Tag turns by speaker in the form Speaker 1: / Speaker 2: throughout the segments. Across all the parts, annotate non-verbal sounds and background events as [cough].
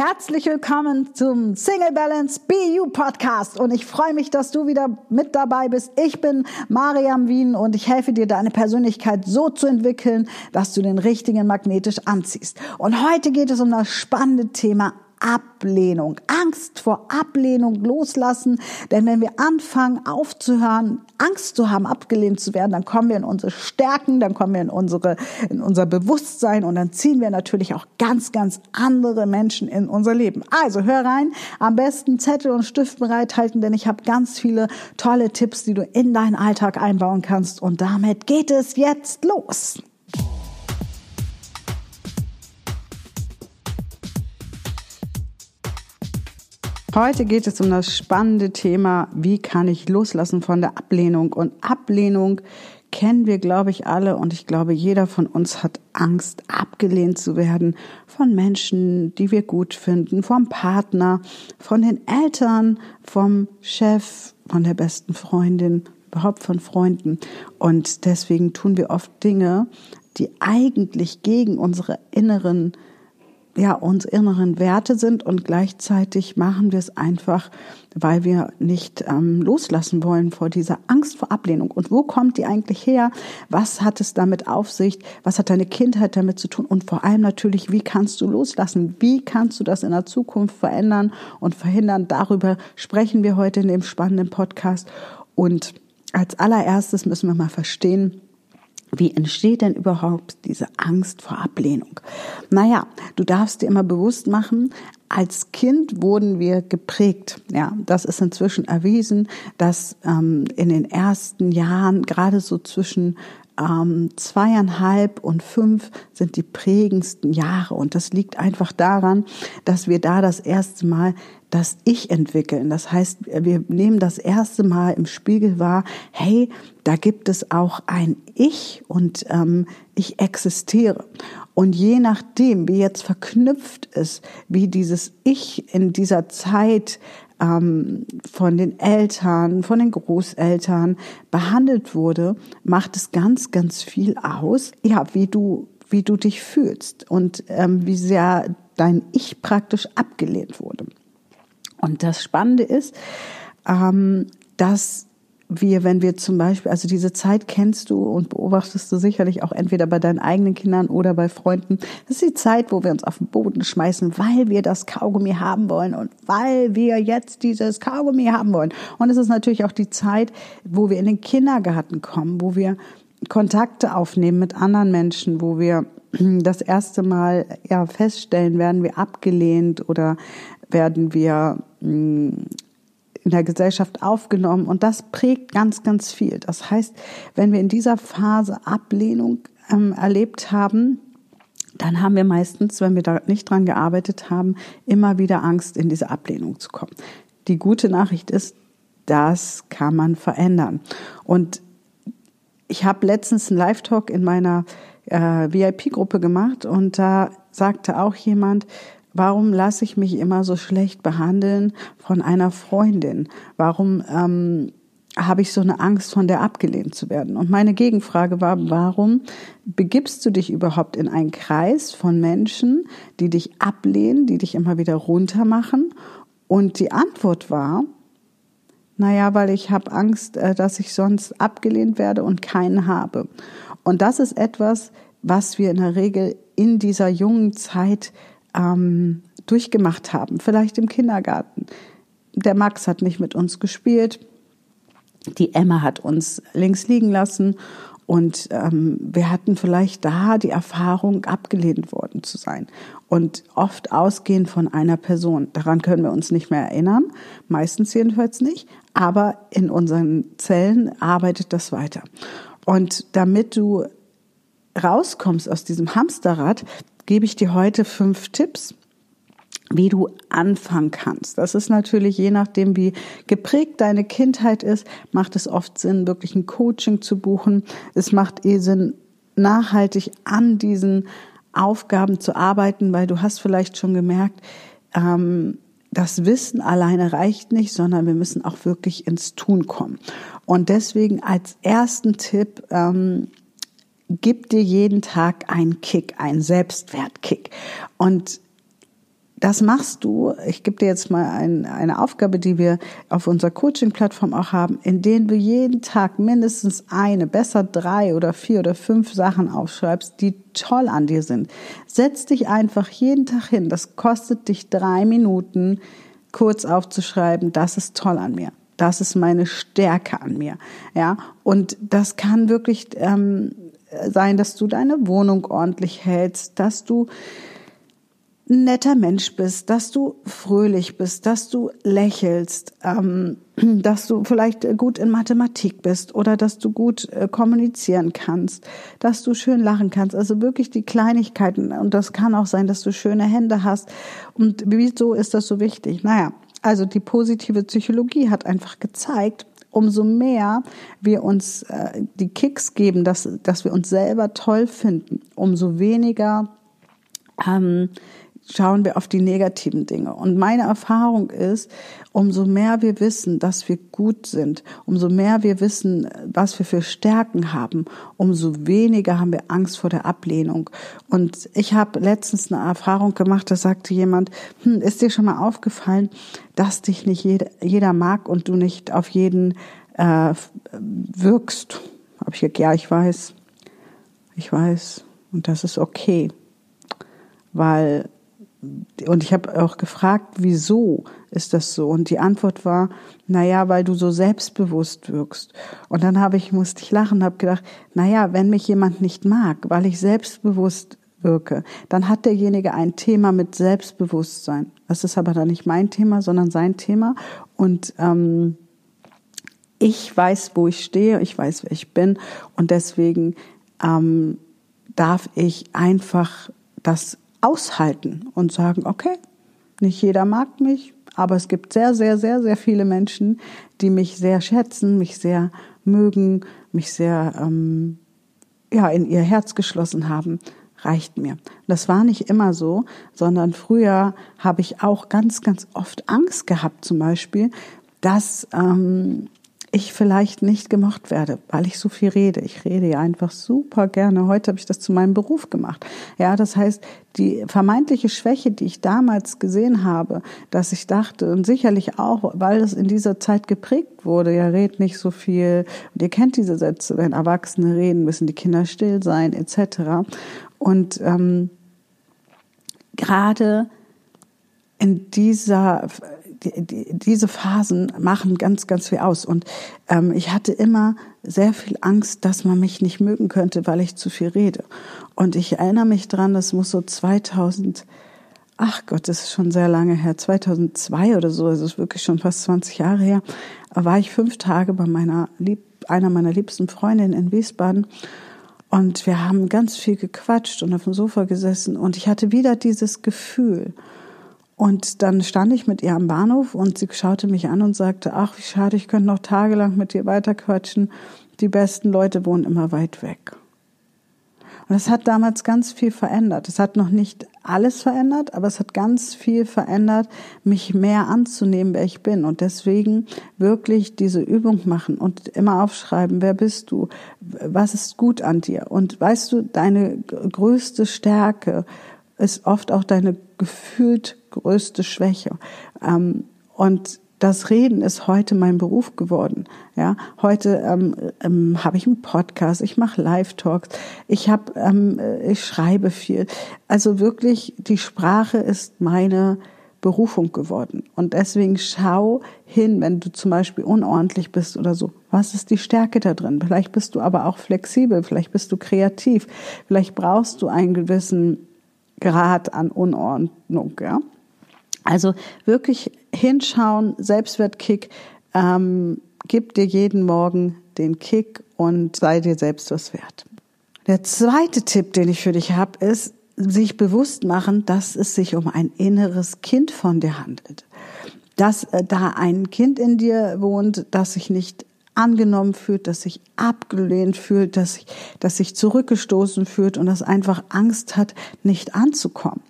Speaker 1: Herzlich willkommen zum Single Balance BU Podcast und ich freue mich, dass du wieder mit dabei bist. Ich bin Mariam Wien und ich helfe dir, deine Persönlichkeit so zu entwickeln, dass du den richtigen magnetisch anziehst. Und heute geht es um das spannende Thema Ablehnung, Angst vor Ablehnung loslassen. Denn wenn wir anfangen aufzuhören, Angst zu haben, abgelehnt zu werden, dann kommen wir in unsere Stärken, dann kommen wir in unsere, in unser Bewusstsein und dann ziehen wir natürlich auch ganz, ganz andere Menschen in unser Leben. Also hör rein, am besten Zettel und Stift bereithalten, denn ich habe ganz viele tolle Tipps, die du in deinen Alltag einbauen kannst. Und damit geht es jetzt los. Heute geht es um das spannende Thema, wie kann ich loslassen von der Ablehnung? Und Ablehnung kennen wir, glaube ich, alle. Und ich glaube, jeder von uns hat Angst, abgelehnt zu werden von Menschen, die wir gut finden, vom Partner, von den Eltern, vom Chef, von der besten Freundin, überhaupt von Freunden. Und deswegen tun wir oft Dinge, die eigentlich gegen unsere inneren ja, uns inneren Werte sind und gleichzeitig machen wir es einfach, weil wir nicht ähm, loslassen wollen vor dieser Angst vor Ablehnung. Und wo kommt die eigentlich her? Was hat es damit auf sich? Was hat deine Kindheit damit zu tun? Und vor allem natürlich, wie kannst du loslassen? Wie kannst du das in der Zukunft verändern und verhindern? Darüber sprechen wir heute in dem spannenden Podcast. Und als allererstes müssen wir mal verstehen, wie entsteht denn überhaupt diese Angst vor Ablehnung? Naja, du darfst dir immer bewusst machen, als Kind wurden wir geprägt. Ja, das ist inzwischen erwiesen, dass ähm, in den ersten Jahren, gerade so zwischen ähm, zweieinhalb und fünf sind die prägendsten Jahre. Und das liegt einfach daran, dass wir da das erste Mal das Ich entwickeln. Das heißt, wir nehmen das erste Mal im Spiegel wahr, hey, da gibt es auch ein Ich und ähm, ich existiere. Und je nachdem, wie jetzt verknüpft ist, wie dieses Ich in dieser Zeit ähm, von den Eltern, von den Großeltern behandelt wurde, macht es ganz, ganz viel aus, ja, wie du, wie du dich fühlst und ähm, wie sehr dein Ich praktisch abgelehnt wurde. Und das Spannende ist, ähm, dass wir, wenn wir zum Beispiel, also diese Zeit kennst du und beobachtest du sicherlich auch entweder bei deinen eigenen Kindern oder bei Freunden. Das ist die Zeit, wo wir uns auf den Boden schmeißen, weil wir das Kaugummi haben wollen und weil wir jetzt dieses Kaugummi haben wollen. Und es ist natürlich auch die Zeit, wo wir in den Kindergarten kommen, wo wir Kontakte aufnehmen mit anderen Menschen, wo wir [clears throat] das erste Mal ja feststellen, werden wir abgelehnt oder werden wir in der Gesellschaft aufgenommen und das prägt ganz, ganz viel. Das heißt, wenn wir in dieser Phase Ablehnung ähm, erlebt haben, dann haben wir meistens, wenn wir da nicht dran gearbeitet haben, immer wieder Angst, in diese Ablehnung zu kommen. Die gute Nachricht ist, das kann man verändern. Und ich habe letztens einen Live-Talk in meiner äh, VIP-Gruppe gemacht und da sagte auch jemand, Warum lasse ich mich immer so schlecht behandeln von einer Freundin? Warum ähm, habe ich so eine Angst, von der abgelehnt zu werden? Und meine Gegenfrage war, warum begibst du dich überhaupt in einen Kreis von Menschen, die dich ablehnen, die dich immer wieder runtermachen? Und die Antwort war, naja, weil ich habe Angst, äh, dass ich sonst abgelehnt werde und keinen habe. Und das ist etwas, was wir in der Regel in dieser jungen Zeit ähm, durchgemacht haben, vielleicht im Kindergarten. Der Max hat nicht mit uns gespielt, die Emma hat uns links liegen lassen und ähm, wir hatten vielleicht da die Erfahrung, abgelehnt worden zu sein. Und oft ausgehend von einer Person. Daran können wir uns nicht mehr erinnern, meistens jedenfalls nicht, aber in unseren Zellen arbeitet das weiter. Und damit du rauskommst aus diesem Hamsterrad, gebe ich dir heute fünf Tipps, wie du anfangen kannst. Das ist natürlich je nachdem, wie geprägt deine Kindheit ist, macht es oft Sinn, wirklich ein Coaching zu buchen. Es macht eh Sinn, nachhaltig an diesen Aufgaben zu arbeiten, weil du hast vielleicht schon gemerkt, ähm, das Wissen alleine reicht nicht, sondern wir müssen auch wirklich ins Tun kommen. Und deswegen als ersten Tipp, ähm, gib dir jeden Tag einen Kick, einen Selbstwertkick. Und das machst du. Ich gebe dir jetzt mal ein, eine Aufgabe, die wir auf unserer Coaching-Plattform auch haben, in denen du jeden Tag mindestens eine, besser drei oder vier oder fünf Sachen aufschreibst, die toll an dir sind. Setz dich einfach jeden Tag hin. Das kostet dich drei Minuten, kurz aufzuschreiben, das ist toll an mir. Das ist meine Stärke an mir. Ja, und das kann wirklich ähm, sein, dass du deine Wohnung ordentlich hältst, dass du ein netter Mensch bist, dass du fröhlich bist, dass du lächelst, ähm, [clears throat] dass du vielleicht gut in Mathematik bist oder dass du gut äh, kommunizieren kannst, dass du schön lachen kannst. Also wirklich die Kleinigkeiten. Und das kann auch sein, dass du schöne Hände hast. Und wieso ist das so wichtig? Naja, also die positive Psychologie hat einfach gezeigt, umso mehr wir uns äh, die Kicks geben, dass, dass wir uns selber toll finden, umso weniger ähm, schauen wir auf die negativen Dinge. Und meine Erfahrung ist, umso mehr wir wissen, dass wir gut sind, umso mehr wir wissen, was wir für Stärken haben, umso weniger haben wir Angst vor der Ablehnung. Und ich habe letztens eine Erfahrung gemacht, da sagte jemand, hm, ist dir schon mal aufgefallen, dass dich nicht jeder, jeder mag und du nicht auf jeden äh, wirkst? Habe ich gesagt, ja, ich weiß. Ich weiß. Und das ist okay. Weil und ich habe auch gefragt, wieso ist das so? Und die Antwort war, na ja, weil du so selbstbewusst wirkst. Und dann habe ich musste ich lachen, habe gedacht, na ja, wenn mich jemand nicht mag, weil ich selbstbewusst wirke, dann hat derjenige ein Thema mit Selbstbewusstsein. Das ist aber dann nicht mein Thema, sondern sein Thema. Und ähm, ich weiß, wo ich stehe, ich weiß, wer ich bin, und deswegen ähm, darf ich einfach das aushalten und sagen, okay, nicht jeder mag mich, aber es gibt sehr, sehr, sehr, sehr viele Menschen, die mich sehr schätzen, mich sehr mögen, mich sehr ähm, ja in ihr Herz geschlossen haben, reicht mir. Das war nicht immer so, sondern früher habe ich auch ganz, ganz oft Angst gehabt, zum Beispiel, dass ähm, ich vielleicht nicht gemocht werde, weil ich so viel rede. Ich rede ja einfach super gerne. Heute habe ich das zu meinem Beruf gemacht. Ja, das heißt, die vermeintliche Schwäche, die ich damals gesehen habe, dass ich dachte, und sicherlich auch, weil es in dieser Zeit geprägt wurde, ja, red nicht so viel. Und ihr kennt diese Sätze, wenn Erwachsene reden, müssen die Kinder still sein, etc. Und ähm, gerade in dieser die, die, diese Phasen machen ganz, ganz viel aus. Und ähm, ich hatte immer sehr viel Angst, dass man mich nicht mögen könnte, weil ich zu viel rede. Und ich erinnere mich dran, das muss so 2000, ach Gott, das ist schon sehr lange her, 2002 oder so, das ist wirklich schon fast 20 Jahre her, war ich fünf Tage bei meiner Lieb einer meiner liebsten Freundinnen in Wiesbaden. Und wir haben ganz viel gequatscht und auf dem Sofa gesessen. Und ich hatte wieder dieses Gefühl, und dann stand ich mit ihr am Bahnhof und sie schaute mich an und sagte, ach, wie schade, ich könnte noch tagelang mit dir weiterquatschen. Die besten Leute wohnen immer weit weg. Und es hat damals ganz viel verändert. Es hat noch nicht alles verändert, aber es hat ganz viel verändert, mich mehr anzunehmen, wer ich bin. Und deswegen wirklich diese Übung machen und immer aufschreiben, wer bist du? Was ist gut an dir? Und weißt du, deine größte Stärke ist oft auch deine gefühlt größte Schwäche. Ähm, und das Reden ist heute mein Beruf geworden. Ja, heute ähm, ähm, habe ich einen Podcast, ich mache Live-Talks, ich habe, ähm, ich schreibe viel. Also wirklich, die Sprache ist meine Berufung geworden. Und deswegen schau hin, wenn du zum Beispiel unordentlich bist oder so. Was ist die Stärke da drin? Vielleicht bist du aber auch flexibel, vielleicht bist du kreativ, vielleicht brauchst du einen gewissen Grad an Unordnung. Ja? Also wirklich hinschauen, Selbstwertkick, ähm, gib dir jeden Morgen den Kick und sei dir selbst was wert. Der zweite Tipp, den ich für dich habe, ist, sich bewusst machen, dass es sich um ein inneres Kind von dir handelt. Dass äh, da ein Kind in dir wohnt, das sich nicht angenommen fühlt, das sich abgelehnt fühlt, dass sich, sich zurückgestoßen fühlt und das einfach Angst hat, nicht anzukommen.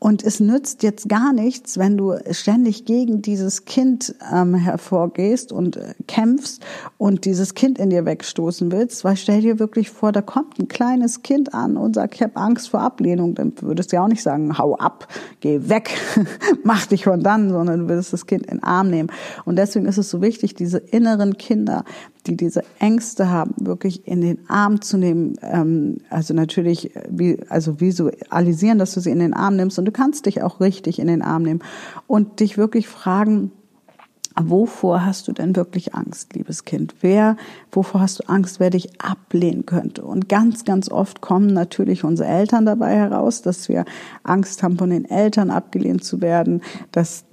Speaker 1: Und es nützt jetzt gar nichts, wenn du ständig gegen dieses Kind ähm, hervorgehst und äh, kämpfst und dieses Kind in dir wegstoßen willst, weil stell dir wirklich vor, da kommt ein kleines Kind an und sagt, ich habe Angst vor Ablehnung, dann würdest du ja auch nicht sagen, hau ab, geh weg, [laughs] mach dich von dann, sondern du würdest das Kind in den Arm nehmen. Und deswegen ist es so wichtig, diese inneren Kinder, die diese Ängste haben, wirklich in den Arm zu nehmen. Ähm, also natürlich, wie, also visualisieren, dass du sie in den Arm nimmst und du kannst dich auch richtig in den Arm nehmen und dich wirklich fragen, Wovor hast du denn wirklich Angst, liebes Kind? Wer, wovor hast du Angst, wer dich ablehnen könnte? Und ganz, ganz oft kommen natürlich unsere Eltern dabei heraus, dass wir Angst haben, von den Eltern abgelehnt zu werden, dass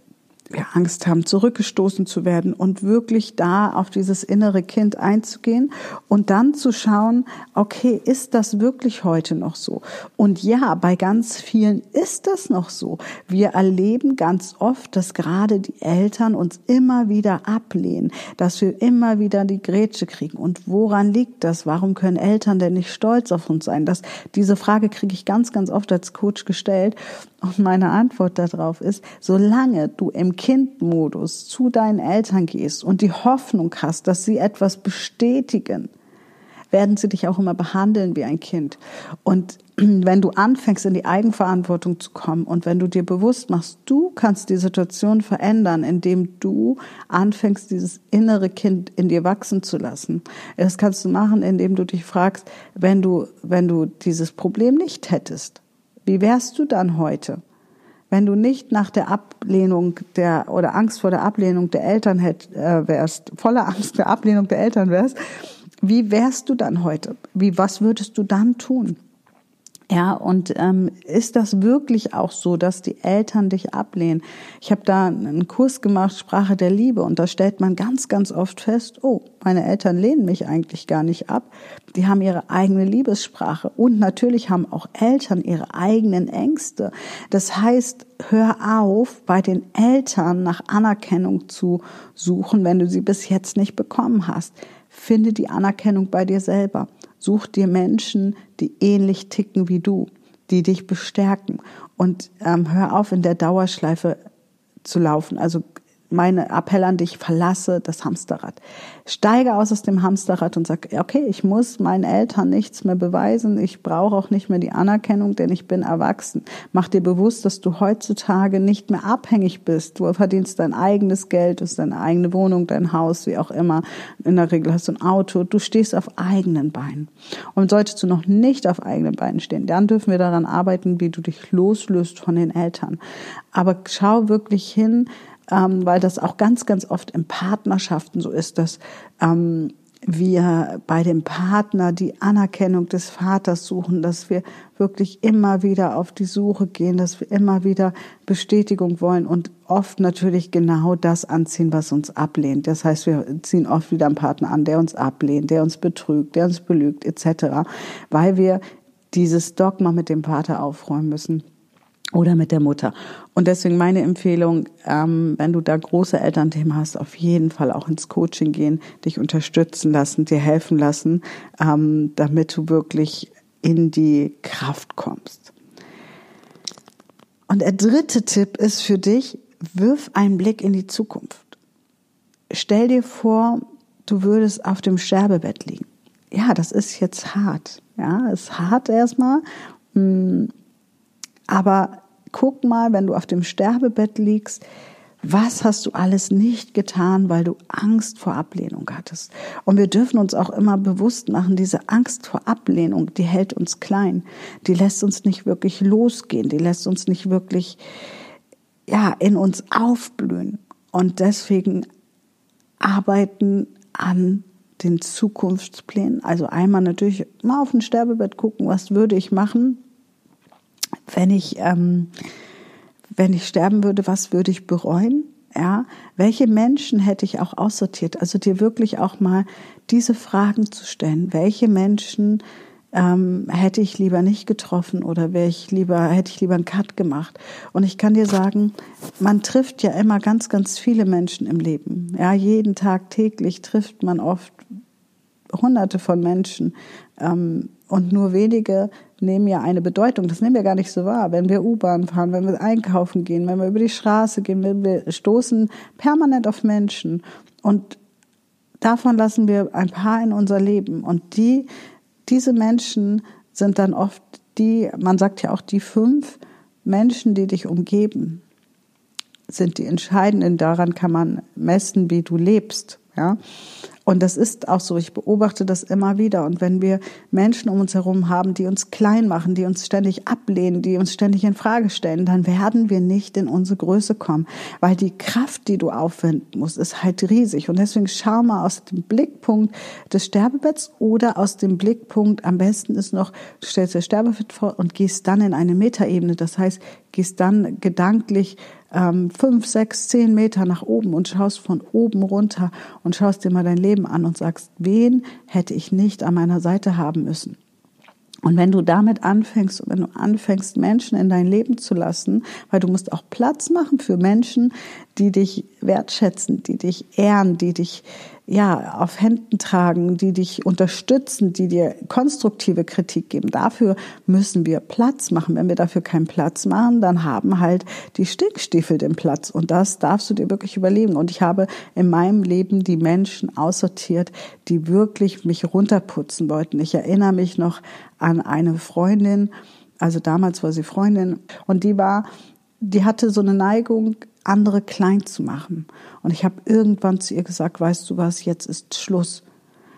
Speaker 1: wir Angst haben, zurückgestoßen zu werden und wirklich da auf dieses innere Kind einzugehen und dann zu schauen, okay, ist das wirklich heute noch so? Und ja, bei ganz vielen ist das noch so. Wir erleben ganz oft, dass gerade die Eltern uns immer wieder ablehnen, dass wir immer wieder die Grätsche kriegen. Und woran liegt das? Warum können Eltern denn nicht stolz auf uns sein? Das, diese Frage kriege ich ganz, ganz oft als Coach gestellt. Und meine Antwort darauf ist, solange du im Kindmodus zu deinen Eltern gehst und die Hoffnung hast, dass sie etwas bestätigen, werden sie dich auch immer behandeln wie ein Kind. Und [clears throat] wenn du anfängst, in die Eigenverantwortung zu kommen und wenn du dir bewusst machst, du kannst die Situation verändern, indem du anfängst, dieses innere Kind in dir wachsen zu lassen. Das kannst du machen, indem du dich fragst, wenn du, wenn du dieses Problem nicht hättest, wie wärst du dann heute? Wenn du nicht nach der Ablehnung der oder Angst vor der Ablehnung der Eltern hätt, äh, wärst, voller Angst der Ablehnung der Eltern wärst, wie wärst du dann heute? Wie was würdest du dann tun? Ja, und ähm, ist das wirklich auch so, dass die Eltern dich ablehnen? Ich habe da einen Kurs gemacht, Sprache der Liebe, und da stellt man ganz, ganz oft fest, oh, meine Eltern lehnen mich eigentlich gar nicht ab. Die haben ihre eigene Liebessprache. Und natürlich haben auch Eltern ihre eigenen Ängste. Das heißt, hör auf, bei den Eltern nach Anerkennung zu suchen, wenn du sie bis jetzt nicht bekommen hast. Finde die Anerkennung bei dir selber. Such dir Menschen, die ähnlich ticken wie du, die dich bestärken. Und ähm, hör auf, in der Dauerschleife zu laufen. Also meine Appell an dich, verlasse das Hamsterrad. Steige aus aus dem Hamsterrad und sag, okay, ich muss meinen Eltern nichts mehr beweisen, ich brauche auch nicht mehr die Anerkennung, denn ich bin erwachsen. Mach dir bewusst, dass du heutzutage nicht mehr abhängig bist. Du verdienst dein eigenes Geld, du hast deine eigene Wohnung, dein Haus, wie auch immer. In der Regel hast du ein Auto, du stehst auf eigenen Beinen. Und solltest du noch nicht auf eigenen Beinen stehen, dann dürfen wir daran arbeiten, wie du dich loslöst von den Eltern. Aber schau wirklich hin, ähm, weil das auch ganz, ganz oft in Partnerschaften so ist, dass ähm, wir bei dem Partner die Anerkennung des Vaters suchen, dass wir wirklich immer wieder auf die Suche gehen, dass wir immer wieder Bestätigung wollen und oft natürlich genau das anziehen, was uns ablehnt. Das heißt, wir ziehen oft wieder einen Partner an, der uns ablehnt, der uns betrügt, der uns belügt, etc., weil wir dieses Dogma mit dem Vater aufräumen müssen oder mit der Mutter. Und deswegen meine Empfehlung, ähm, wenn du da große Elternthemen hast, auf jeden Fall auch ins Coaching gehen, dich unterstützen lassen, dir helfen lassen, ähm, damit du wirklich in die Kraft kommst. Und der dritte Tipp ist für dich, wirf einen Blick in die Zukunft. Stell dir vor, du würdest auf dem Sterbebett liegen. Ja, das ist jetzt hart. Ja, ist hart erstmal. Hm, aber guck mal, wenn du auf dem Sterbebett liegst, was hast du alles nicht getan, weil du Angst vor Ablehnung hattest? Und wir dürfen uns auch immer bewusst machen, diese Angst vor Ablehnung, die hält uns klein. Die lässt uns nicht wirklich losgehen. Die lässt uns nicht wirklich, ja, in uns aufblühen. Und deswegen arbeiten an den Zukunftsplänen. Also einmal natürlich mal auf ein Sterbebett gucken, was würde ich machen, wenn ich, ähm, wenn ich sterben würde, was würde ich bereuen? Ja, welche Menschen hätte ich auch aussortiert? Also dir wirklich auch mal diese Fragen zu stellen. Welche Menschen ähm, hätte ich lieber nicht getroffen oder wäre ich lieber, hätte ich lieber einen Cut gemacht? Und ich kann dir sagen, man trifft ja immer ganz, ganz viele Menschen im Leben. Ja, jeden Tag täglich trifft man oft hunderte von Menschen. Ähm, und nur wenige nehmen ja eine Bedeutung. Das nehmen wir gar nicht so wahr. Wenn wir U-Bahn fahren, wenn wir einkaufen gehen, wenn wir über die Straße gehen, wenn wir stoßen permanent auf Menschen. Und davon lassen wir ein paar in unser Leben. Und die, diese Menschen sind dann oft die, man sagt ja auch die fünf Menschen, die dich umgeben, sind die entscheidenden. Daran kann man messen, wie du lebst. Ja. Und das ist auch so. Ich beobachte das immer wieder. Und wenn wir Menschen um uns herum haben, die uns klein machen, die uns ständig ablehnen, die uns ständig in Frage stellen, dann werden wir nicht in unsere Größe kommen. Weil die Kraft, die du aufwenden musst, ist halt riesig. Und deswegen schau mal aus dem Blickpunkt des Sterbebetts oder aus dem Blickpunkt, am besten ist noch, du stellst dir Sterbebett vor und gehst dann in eine Metaebene. Das heißt, gehst dann gedanklich ähm, fünf, sechs, zehn Meter nach oben und schaust von oben runter und schaust dir mal dein Leben an und sagst, wen hätte ich nicht an meiner Seite haben müssen? Und wenn du damit anfängst, wenn du anfängst, Menschen in dein Leben zu lassen, weil du musst auch Platz machen für Menschen, die dich wertschätzen, die dich ehren, die dich ja, auf Händen tragen, die dich unterstützen, die dir konstruktive Kritik geben. Dafür müssen wir Platz machen. Wenn wir dafür keinen Platz machen, dann haben halt die Stinkstiefel den Platz. Und das darfst du dir wirklich überleben. Und ich habe in meinem Leben die Menschen aussortiert, die wirklich mich runterputzen wollten. Ich erinnere mich noch an eine Freundin, also damals war sie Freundin, und die war, die hatte so eine Neigung, andere klein zu machen. Und ich habe irgendwann zu ihr gesagt, weißt du was, jetzt ist Schluss.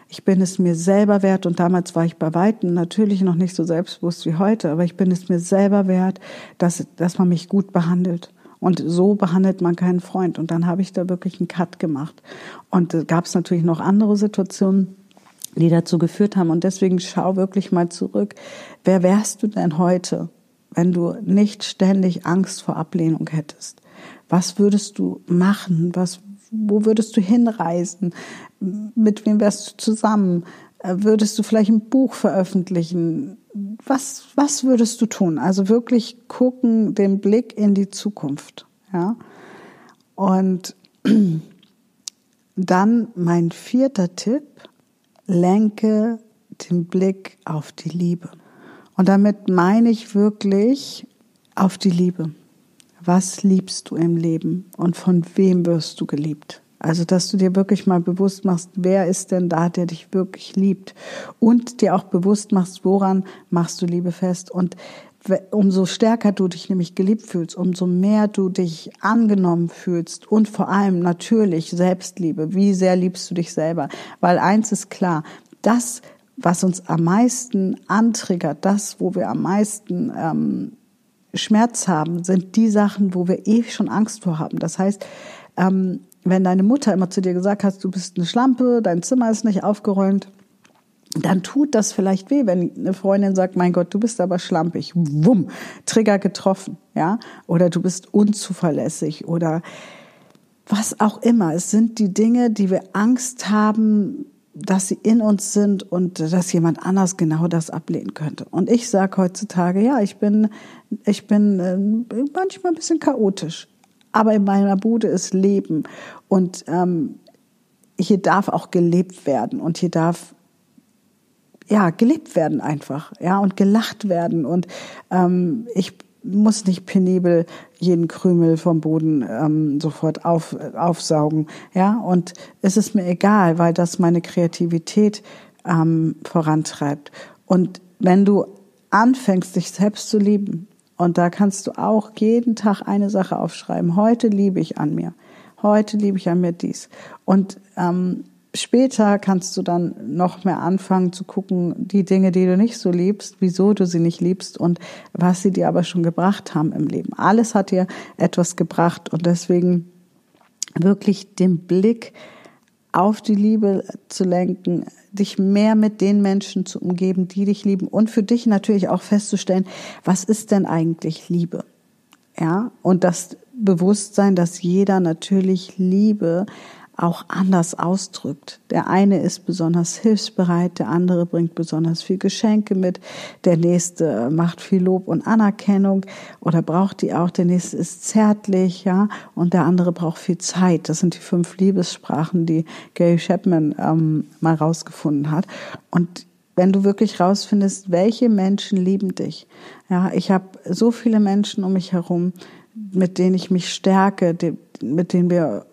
Speaker 1: Ich bin es mir selber wert und damals war ich bei Weitem natürlich noch nicht so selbstbewusst wie heute, aber ich bin es mir selber wert, dass, dass man mich gut behandelt. Und so behandelt man keinen Freund. Und dann habe ich da wirklich einen Cut gemacht. Und da gab es natürlich noch andere Situationen, die dazu geführt haben. Und deswegen schau wirklich mal zurück. Wer wärst du denn heute, wenn du nicht ständig Angst vor Ablehnung hättest? Was würdest du machen? Was, wo würdest du hinreisen? Mit wem wärst du zusammen? Äh, würdest du vielleicht ein Buch veröffentlichen? Was, was würdest du tun? Also wirklich gucken, den Blick in die Zukunft, ja. Und [clears throat] dann mein vierter Tipp, lenke den Blick auf die Liebe. Und damit meine ich wirklich auf die Liebe was liebst du im Leben und von wem wirst du geliebt? Also, dass du dir wirklich mal bewusst machst, wer ist denn da, der dich wirklich liebt? Und dir auch bewusst machst, woran machst du Liebe fest? Und umso stärker du dich nämlich geliebt fühlst, umso mehr du dich angenommen fühlst und vor allem natürlich Selbstliebe. Wie sehr liebst du dich selber? Weil eins ist klar, das, was uns am meisten antriggert, das, wo wir am meisten ähm, Schmerz haben, sind die Sachen, wo wir ewig schon Angst vor haben. Das heißt, ähm, wenn deine Mutter immer zu dir gesagt hat, du bist eine Schlampe, dein Zimmer ist nicht aufgeräumt, dann tut das vielleicht weh, wenn eine Freundin sagt, mein Gott, du bist aber schlampig, wumm, Trigger getroffen, ja, oder du bist unzuverlässig oder was auch immer. Es sind die Dinge, die wir Angst haben, dass sie in uns sind und dass jemand anders genau das ablehnen könnte. Und ich sage heutzutage, ja, ich bin, ich bin äh, manchmal ein bisschen chaotisch, aber in meiner Bude ist Leben und ähm, hier darf auch gelebt werden und hier darf ja gelebt werden einfach, ja und gelacht werden und ähm, ich muss nicht penibel jeden Krümel vom Boden ähm, sofort auf, aufsaugen. Ja, und es ist mir egal, weil das meine Kreativität ähm, vorantreibt. Und wenn du anfängst, dich selbst zu lieben, und da kannst du auch jeden Tag eine Sache aufschreiben. Heute liebe ich an mir. Heute liebe ich an mir dies. Und ähm, später kannst du dann noch mehr anfangen zu gucken, die Dinge, die du nicht so liebst, wieso du sie nicht liebst und was sie dir aber schon gebracht haben im Leben. Alles hat dir etwas gebracht und deswegen wirklich den Blick auf die Liebe zu lenken, dich mehr mit den Menschen zu umgeben, die dich lieben und für dich natürlich auch festzustellen, was ist denn eigentlich Liebe? Ja, und das Bewusstsein, dass jeder natürlich Liebe auch anders ausdrückt. Der eine ist besonders hilfsbereit, der andere bringt besonders viel Geschenke mit, der nächste macht viel Lob und Anerkennung oder braucht die auch, der nächste ist zärtlich, ja, und der andere braucht viel Zeit. Das sind die fünf Liebessprachen, die Gary Chapman ähm, mal rausgefunden hat. Und wenn du wirklich rausfindest, welche Menschen lieben dich. Ja, ich habe so viele Menschen um mich herum, mit denen ich mich stärke, mit denen wir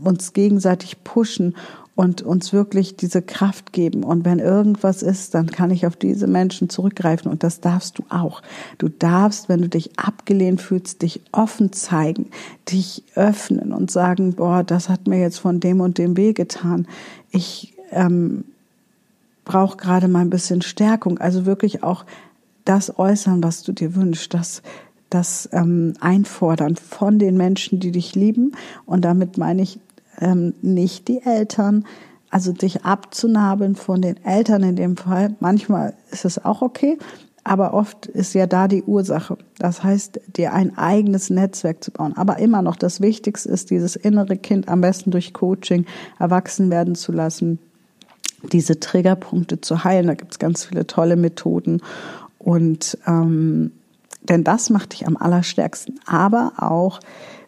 Speaker 1: uns gegenseitig pushen und uns wirklich diese Kraft geben. Und wenn irgendwas ist, dann kann ich auf diese Menschen zurückgreifen. Und das darfst du auch. Du darfst, wenn du dich abgelehnt fühlst, dich offen zeigen, dich öffnen und sagen, boah, das hat mir jetzt von dem und dem weh getan. Ich ähm, brauche gerade mal ein bisschen Stärkung. Also wirklich auch das äußern, was du dir wünschst, das, das ähm, einfordern von den Menschen, die dich lieben. Und damit meine ich ähm, nicht die Eltern, also dich abzunabeln von den Eltern in dem Fall. Manchmal ist es auch okay, aber oft ist ja da die Ursache. Das heißt, dir ein eigenes Netzwerk zu bauen. Aber immer noch das Wichtigste ist, dieses innere Kind am besten durch Coaching erwachsen werden zu lassen, diese Triggerpunkte zu heilen. Da gibt es ganz viele tolle Methoden. Und ähm, denn das macht dich am allerstärksten. Aber auch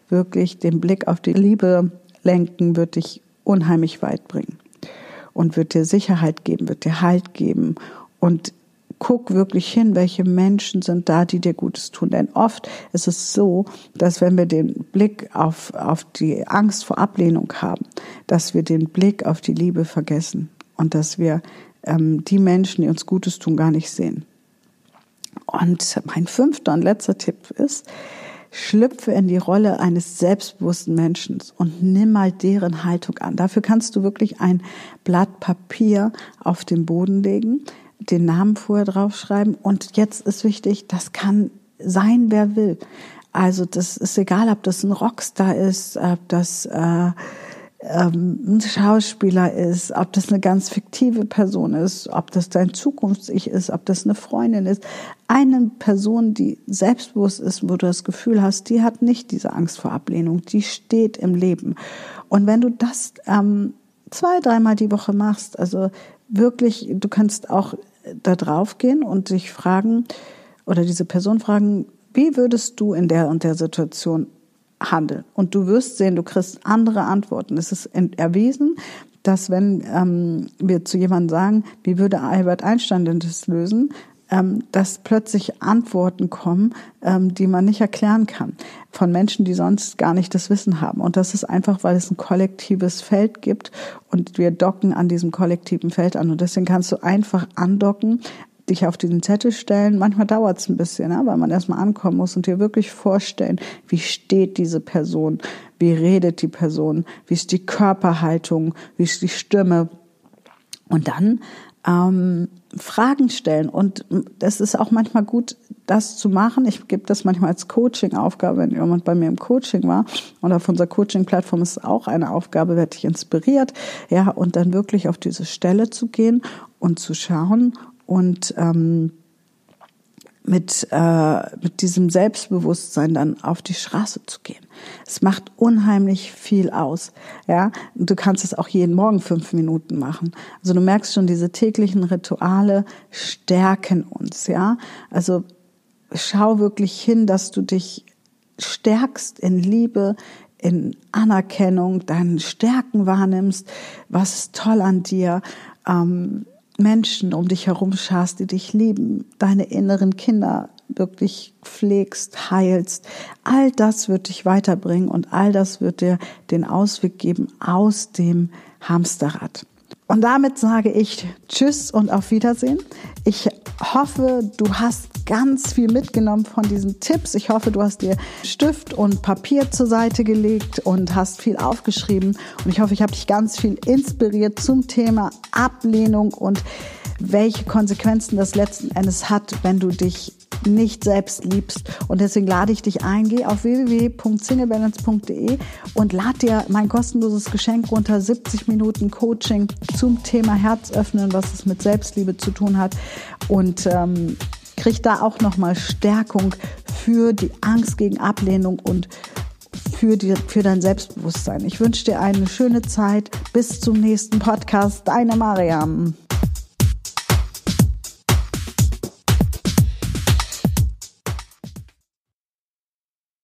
Speaker 1: wirklich den Blick auf die Liebe lenken, wird dich unheimlich weit bringen. Und wird dir Sicherheit geben, wird dir Halt geben. Und guck wirklich hin, welche Menschen sind da, die dir Gutes tun. Denn oft ist es so, dass wenn wir den Blick auf, auf die Angst vor Ablehnung haben, dass wir den Blick auf die Liebe vergessen und dass wir ähm, die Menschen, die uns Gutes tun, gar nicht sehen. Und mein fünfter und letzter Tipp ist, schlüpfe in die Rolle eines selbstbewussten Menschen und nimm mal deren Haltung an. Dafür kannst du wirklich ein Blatt Papier auf den Boden legen, den Namen vorher draufschreiben und jetzt ist wichtig, das kann sein, wer will. Also das ist egal, ob das ein Rockstar ist, ob das äh, ähm, ein Schauspieler ist, ob das eine ganz fiktive Person ist, ob das dein Zukunfts-Ich ist, ob das eine Freundin ist. Eine Person, die selbstbewusst ist, wo du das Gefühl hast, die hat nicht diese Angst vor Ablehnung, die steht im Leben. Und wenn du das ähm, zwei, dreimal die Woche machst, also wirklich, du kannst auch da drauf gehen und dich fragen oder diese Person fragen, wie würdest du in der und der Situation handeln. Und du wirst sehen, du kriegst andere Antworten. Es ist erwiesen, dass wenn ähm, wir zu jemandem sagen, wie würde Albert Einstein denn das lösen, ähm, dass plötzlich Antworten kommen, ähm, die man nicht erklären kann, von Menschen, die sonst gar nicht das Wissen haben. Und das ist einfach, weil es ein kollektives Feld gibt und wir docken an diesem kollektiven Feld an. Und deswegen kannst du einfach andocken dich auf diesen Zettel stellen. Manchmal dauert es ein bisschen, ja, weil man erstmal ankommen muss und dir wirklich vorstellen, wie steht diese Person, wie redet die Person, wie ist die Körperhaltung, wie ist die Stimme. Und dann ähm, Fragen stellen. Und das ist auch manchmal gut, das zu machen. Ich gebe das manchmal als Coaching-Aufgabe, wenn jemand bei mir im Coaching war. Und auf unserer Coaching-Plattform ist auch eine Aufgabe, werde ich inspiriert. Ja, und dann wirklich auf diese Stelle zu gehen und zu schauen, und ähm, mit, äh, mit diesem Selbstbewusstsein dann auf die Straße zu gehen. Es macht unheimlich viel aus. Ja, du kannst es auch jeden Morgen fünf Minuten machen. Also du merkst schon, diese täglichen Rituale stärken uns. Ja, also schau wirklich hin, dass du dich stärkst in Liebe, in Anerkennung, deinen Stärken wahrnimmst, was ist toll an dir. Ähm, Menschen um dich herum schaust, die dich lieben, deine inneren Kinder wirklich pflegst, heilst. All das wird dich weiterbringen und all das wird dir den Ausweg geben aus dem Hamsterrad. Und damit sage ich Tschüss und auf Wiedersehen. Ich hoffe, du hast ganz viel mitgenommen von diesen Tipps. Ich hoffe, du hast dir Stift und Papier zur Seite gelegt und hast viel aufgeschrieben. Und ich hoffe, ich habe dich ganz viel inspiriert zum Thema Ablehnung und welche Konsequenzen das letzten Endes hat, wenn du dich nicht selbst liebst. Und deswegen lade ich dich ein, geh auf www.singlebalance.de und lad dir mein kostenloses Geschenk runter, 70 Minuten Coaching zum Thema Herz öffnen, was es mit Selbstliebe zu tun hat. Und ähm, krieg da auch nochmal Stärkung für die Angst gegen Ablehnung und für, die, für dein Selbstbewusstsein. Ich wünsche dir eine schöne Zeit. Bis zum nächsten Podcast. Deine Mariam.